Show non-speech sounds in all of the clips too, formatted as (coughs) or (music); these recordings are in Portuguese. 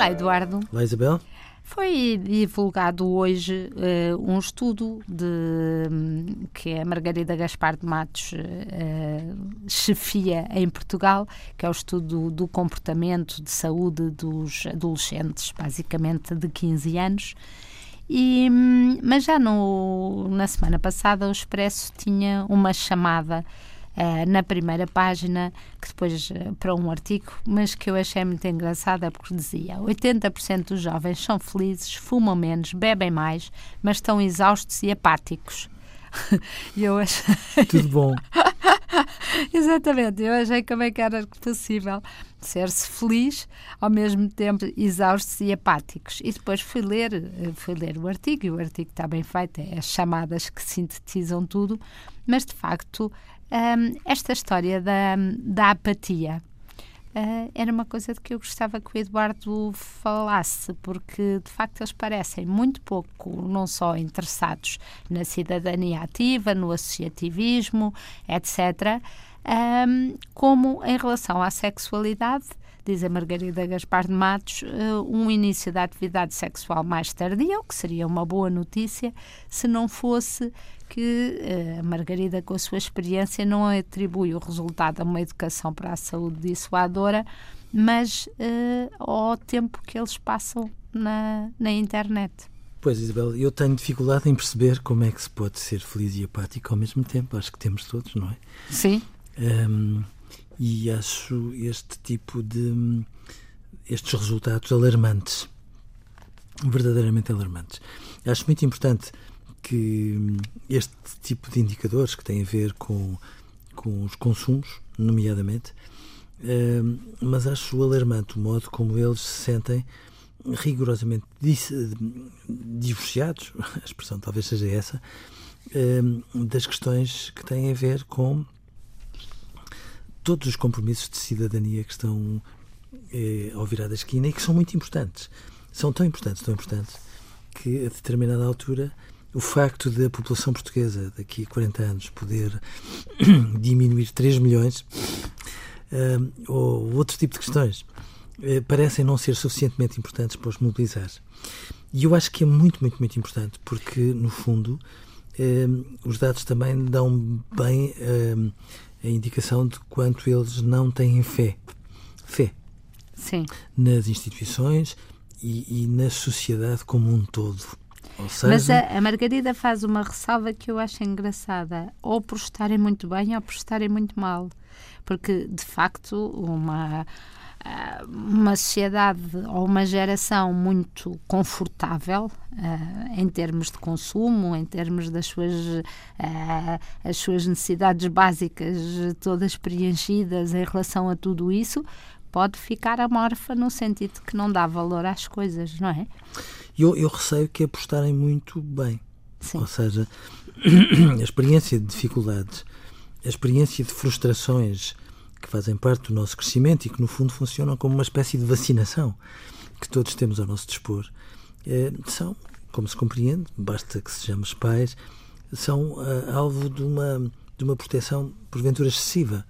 Olá, Eduardo. Olá, Isabel. Foi divulgado hoje uh, um estudo de, um, que a Margarida Gaspar de Matos uh, chefia em Portugal, que é o estudo do comportamento de saúde dos adolescentes, basicamente de 15 anos. E, hum, mas já no, na semana passada o Expresso tinha uma chamada uh, na primeira página, que depois uh, para um artigo, mas que eu achei muito engraçada porque dizia 80% dos jovens são felizes, fumam menos, bebem mais, mas estão exaustos e apáticos. (laughs) e eu achei... Tudo bom. (laughs) Exatamente, eu achei como é que era possível ser-se feliz, ao mesmo tempo exaustos e apáticos. E depois fui ler, eh, fui ler o artigo, e o artigo está bem feito, é as chamadas que sintetizam tudo, mas de facto um, esta história da, da apatia uh, era uma coisa de que eu gostava que o Eduardo falasse, porque de facto eles parecem muito pouco, não só interessados na cidadania ativa, no associativismo, etc., um, como em relação à sexualidade diz a Margarida Gaspar de Matos, um início da atividade sexual mais tardia, o que seria uma boa notícia se não fosse que eh, a Margarida, com a sua experiência, não atribui o resultado a uma educação para a saúde dissuadora, mas uh, ao tempo que eles passam na, na internet. Pois, Isabel, eu tenho dificuldade em perceber como é que se pode ser feliz e apático ao mesmo tempo. Acho que temos todos, não é? Sim. Um, e acho este tipo de. estes resultados alarmantes. Verdadeiramente alarmantes. Acho muito importante que este tipo de indicadores que têm a ver com, com os consumos, nomeadamente, eh, mas acho alarmante o modo como eles se sentem rigorosamente divorciados, (laughs) a expressão talvez seja essa, eh, das questões que têm a ver com todos os compromissos de cidadania que estão eh, ao virar da esquina e que são muito importantes. São tão importantes, tão importantes, que a determinada altura o facto de a população portuguesa daqui a 40 anos poder (coughs) diminuir 3 milhões uh, ou outro tipo de questões uh, parecem não ser suficientemente importantes para os mobilizar. E eu acho que é muito, muito, muito importante porque, no fundo, uh, os dados também dão bem a indicação de quanto eles não têm fé. Fé. Sim. Nas instituições e, e na sociedade como um todo. Seja... Mas a, a, Margarida faz uma ressalva que eu acho engraçada, ou por estarem muito bem ou por estarem muito mal. Porque, de facto, uma, uma sociedade ou uma geração muito confortável uh, em termos de consumo, em termos das suas, uh, as suas necessidades básicas todas preenchidas em relação a tudo isso, pode ficar amorfa no sentido de que não dá valor às coisas, não é? Eu, eu receio que apostarem muito bem. Sim. Ou seja, (clears throat) a experiência de dificuldades, a experiência de frustrações que fazem parte do nosso crescimento e que, no fundo, funcionam como uma espécie de vacinação que todos temos ao nosso dispor, eh, são, como se compreende, basta que sejamos pais, são uh, alvo de uma, de uma proteção, porventura, excessiva.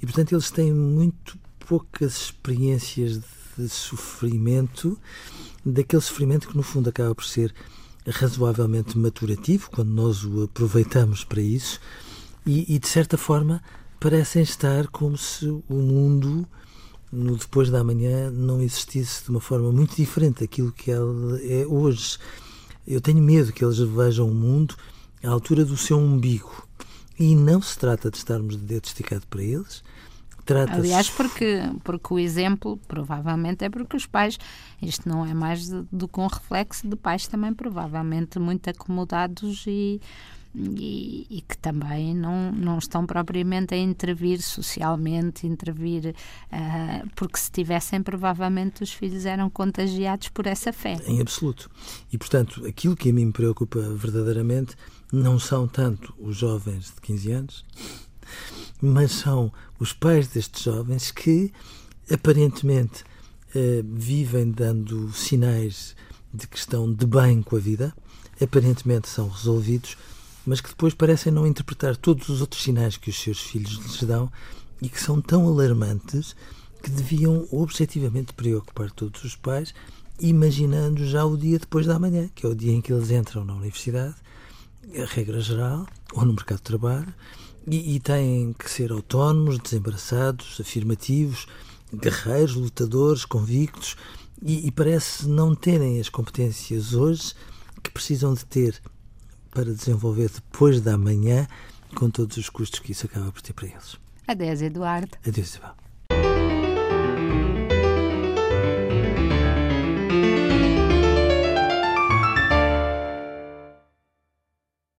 E, portanto, eles têm muito poucas experiências de sofrimento, daquele sofrimento que no fundo acaba por ser razoavelmente maturativo, quando nós o aproveitamos para isso, e, e de certa forma parecem estar como se o mundo no depois da manhã não existisse de uma forma muito diferente daquilo que ele é hoje. Eu tenho medo que eles vejam o mundo à altura do seu umbigo. E não se trata de estarmos de dedo esticado para eles, Aliás, porque, porque o exemplo provavelmente é porque os pais, isto não é mais do que um reflexo de pais também provavelmente muito acomodados e, e, e, que também não, não estão propriamente a intervir socialmente, intervir, uh, porque se tivessem, provavelmente os filhos eram contagiados por essa fé. Em absoluto. E, portanto, aquilo que a mim me preocupa verdadeiramente não são tanto os jovens de 15 anos mas são os pais destes jovens que aparentemente eh, vivem dando sinais de que estão de bem com a vida, aparentemente são resolvidos, mas que depois parecem não interpretar todos os outros sinais que os seus filhos lhes dão e que são tão alarmantes que deviam objetivamente preocupar todos os pais, imaginando já o dia depois da manhã, que é o dia em que eles entram na universidade, a regra geral, ou no mercado de trabalho, e, e têm que ser autónomos, desembaraçados, afirmativos, guerreiros, lutadores, convictos, e, e parece não terem as competências hoje que precisam de ter para desenvolver depois da manhã, com todos os custos que isso acaba por ter para eles. Adeus, Eduardo. Adeus, Isabel.